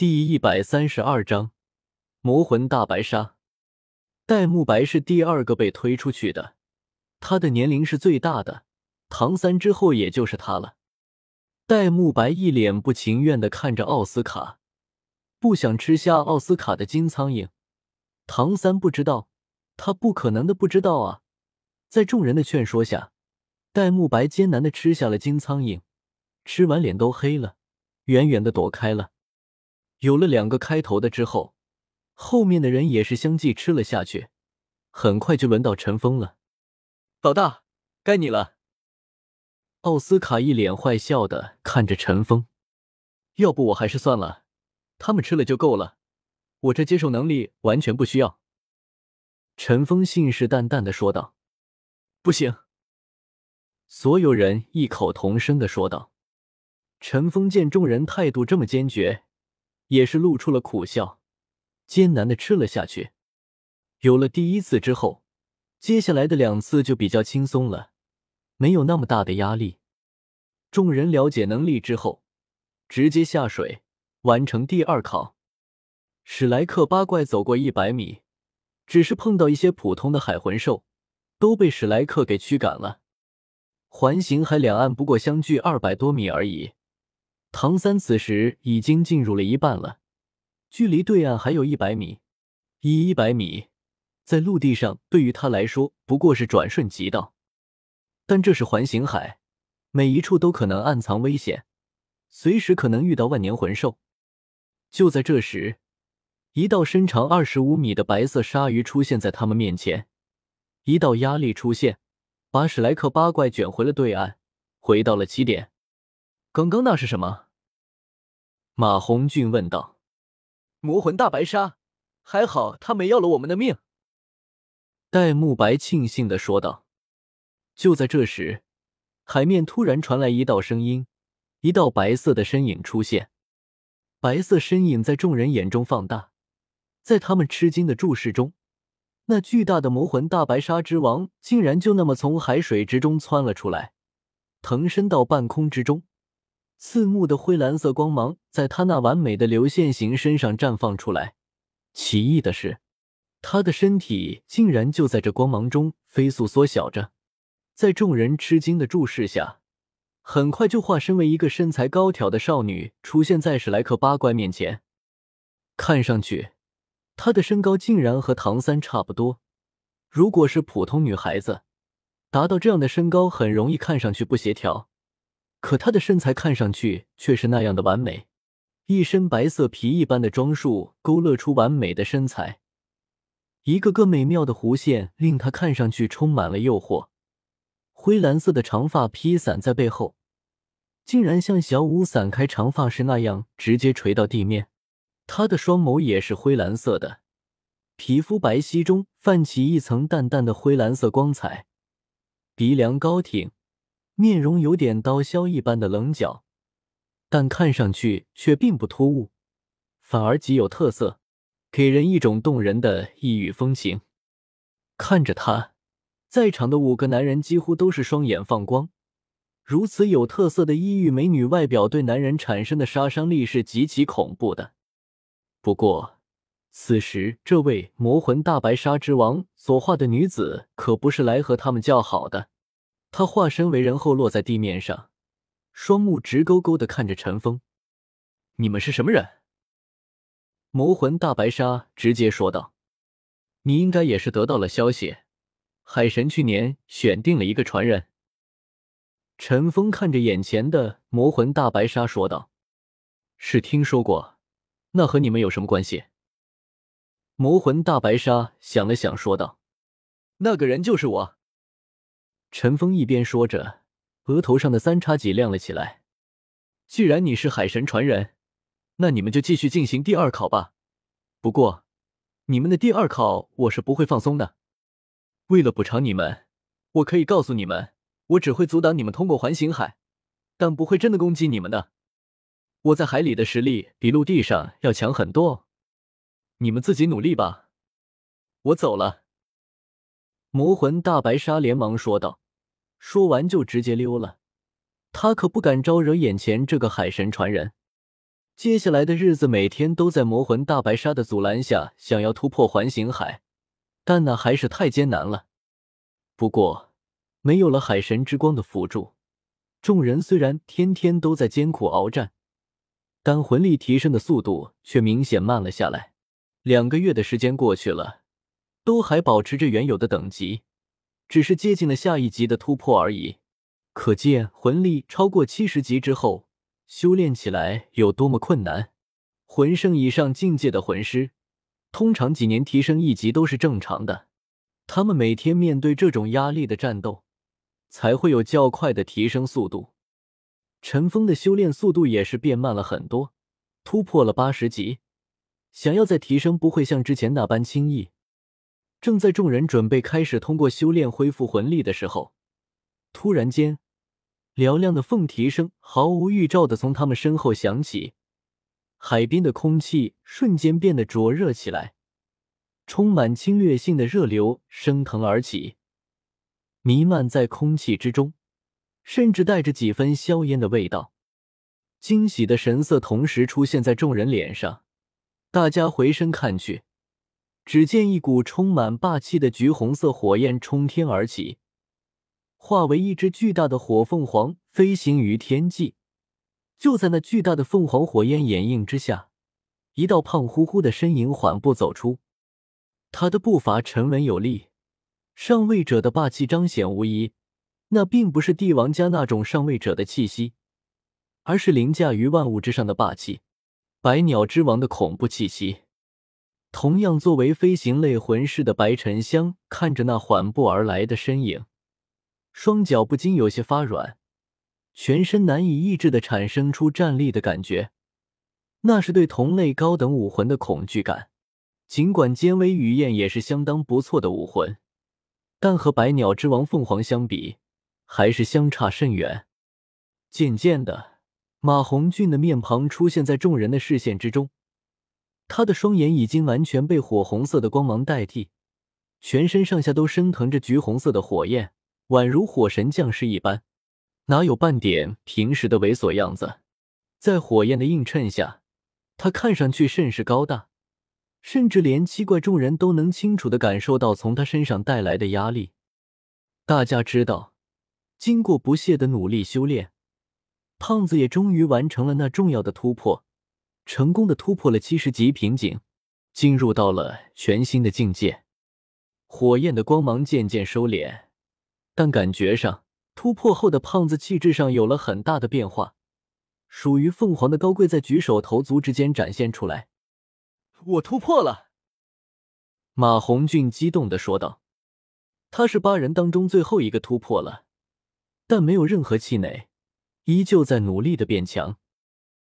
第一百三十二章魔魂大白鲨。戴沐白是第二个被推出去的，他的年龄是最大的，唐三之后也就是他了。戴沐白一脸不情愿的看着奥斯卡，不想吃下奥斯卡的金苍蝇。唐三不知道，他不可能的不知道啊！在众人的劝说下，戴沐白艰难的吃下了金苍蝇，吃完脸都黑了，远远的躲开了。有了两个开头的之后，后面的人也是相继吃了下去。很快就轮到陈峰了。老大，该你了。奥斯卡一脸坏笑的看着陈峰，要不我还是算了，他们吃了就够了，我这接受能力完全不需要。陈峰信誓旦旦的说道。不行！所有人异口同声的说道。陈峰见众人态度这么坚决。也是露出了苦笑，艰难的吃了下去。有了第一次之后，接下来的两次就比较轻松了，没有那么大的压力。众人了解能力之后，直接下水完成第二考。史莱克八怪走过一百米，只是碰到一些普通的海魂兽，都被史莱克给驱赶了。环形海两岸不过相距二百多米而已。唐三此时已经进入了一半了，距离对岸还有一百米。以一百米，在陆地上对于他来说不过是转瞬即到，但这是环形海，每一处都可能暗藏危险，随时可能遇到万年魂兽。就在这时，一道身长二十五米的白色鲨鱼出现在他们面前，一道压力出现，把史莱克八怪卷回了对岸，回到了起点。刚刚那是什么？马红俊问道。魔魂大白鲨，还好他没要了我们的命。戴沐白庆幸的说道。就在这时，海面突然传来一道声音，一道白色的身影出现。白色身影在众人眼中放大，在他们吃惊的注视中，那巨大的魔魂大白鲨之王竟然就那么从海水之中窜了出来，腾身到半空之中。刺目的灰蓝色光芒在他那完美的流线型身上绽放出来。奇异的是，他的身体竟然就在这光芒中飞速缩小着，在众人吃惊的注视下，很快就化身为一个身材高挑的少女，出现在史莱克八怪面前。看上去，她的身高竟然和唐三差不多。如果是普通女孩子，达到这样的身高很容易看上去不协调。可她的身材看上去却是那样的完美，一身白色皮一般的装束勾勒出完美的身材，一个个美妙的弧线令她看上去充满了诱惑。灰蓝色的长发披散在背后，竟然像小舞散开长发时那样直接垂到地面。她的双眸也是灰蓝色的，皮肤白皙中泛起一层淡淡的灰蓝色光彩，鼻梁高挺。面容有点刀削一般的棱角，但看上去却并不突兀，反而极有特色，给人一种动人的异域风情。看着他，在场的五个男人几乎都是双眼放光。如此有特色的异域美女，外表对男人产生的杀伤力是极其恐怖的。不过，此时这位魔魂大白鲨之王所化的女子可不是来和他们叫好的。他化身为人后落在地面上，双目直勾勾的看着陈峰：“你们是什么人？”魔魂大白鲨直接说道：“你应该也是得到了消息，海神去年选定了一个传人。”陈峰看着眼前的魔魂大白鲨说道：“是听说过，那和你们有什么关系？”魔魂大白鲨想了想说道：“那个人就是我。”陈峰一边说着，额头上的三叉戟亮了起来。既然你是海神传人，那你们就继续进行第二考吧。不过，你们的第二考我是不会放松的。为了补偿你们，我可以告诉你们，我只会阻挡你们通过环形海，但不会真的攻击你们的。我在海里的实力比陆地上要强很多，你们自己努力吧。我走了。魔魂大白鲨连忙说道。说完就直接溜了，他可不敢招惹眼前这个海神传人。接下来的日子，每天都在魔魂大白鲨的阻拦下，想要突破环形海，但那还是太艰难了。不过，没有了海神之光的辅助，众人虽然天天都在艰苦鏖战，但魂力提升的速度却明显慢了下来。两个月的时间过去了，都还保持着原有的等级，只是接近了下一级的突破而已。可见魂力超过七十级之后。修炼起来有多么困难？魂圣以上境界的魂师，通常几年提升一级都是正常的。他们每天面对这种压力的战斗，才会有较快的提升速度。陈峰的修炼速度也是变慢了很多，突破了八十级，想要再提升，不会像之前那般轻易。正在众人准备开始通过修炼恢复魂力的时候，突然间。嘹亮的凤啼声毫无预兆的从他们身后响起，海边的空气瞬间变得灼热起来，充满侵略性的热流升腾而起，弥漫在空气之中，甚至带着几分硝烟的味道。惊喜的神色同时出现在众人脸上，大家回身看去，只见一股充满霸气的橘红色火焰冲天而起。化为一只巨大的火凤凰飞行于天际，就在那巨大的凤凰火焰掩映之下，一道胖乎乎的身影缓步走出。他的步伐沉稳有力，上位者的霸气彰显无疑。那并不是帝王家那种上位者的气息，而是凌驾于万物之上的霸气——百鸟之王的恐怖气息。同样作为飞行类魂师的白沉香，看着那缓步而来的身影。双脚不禁有些发软，全身难以抑制的产生出战栗的感觉，那是对同类高等武魂的恐惧感。尽管尖尾雨燕也是相当不错的武魂，但和百鸟之王凤凰相比，还是相差甚远。渐渐的，马红俊的面庞出现在众人的视线之中，他的双眼已经完全被火红色的光芒代替，全身上下都升腾着橘红色的火焰。宛如火神降世一般，哪有半点平时的猥琐样子？在火焰的映衬下，他看上去甚是高大，甚至连七怪众人都能清楚的感受到从他身上带来的压力。大家知道，经过不懈的努力修炼，胖子也终于完成了那重要的突破，成功的突破了七十级瓶颈，进入到了全新的境界。火焰的光芒渐渐收敛。但感觉上，突破后的胖子气质上有了很大的变化，属于凤凰的高贵在举手投足之间展现出来。我突破了！马红俊激动的说道：“他是八人当中最后一个突破了，但没有任何气馁，依旧在努力的变强。”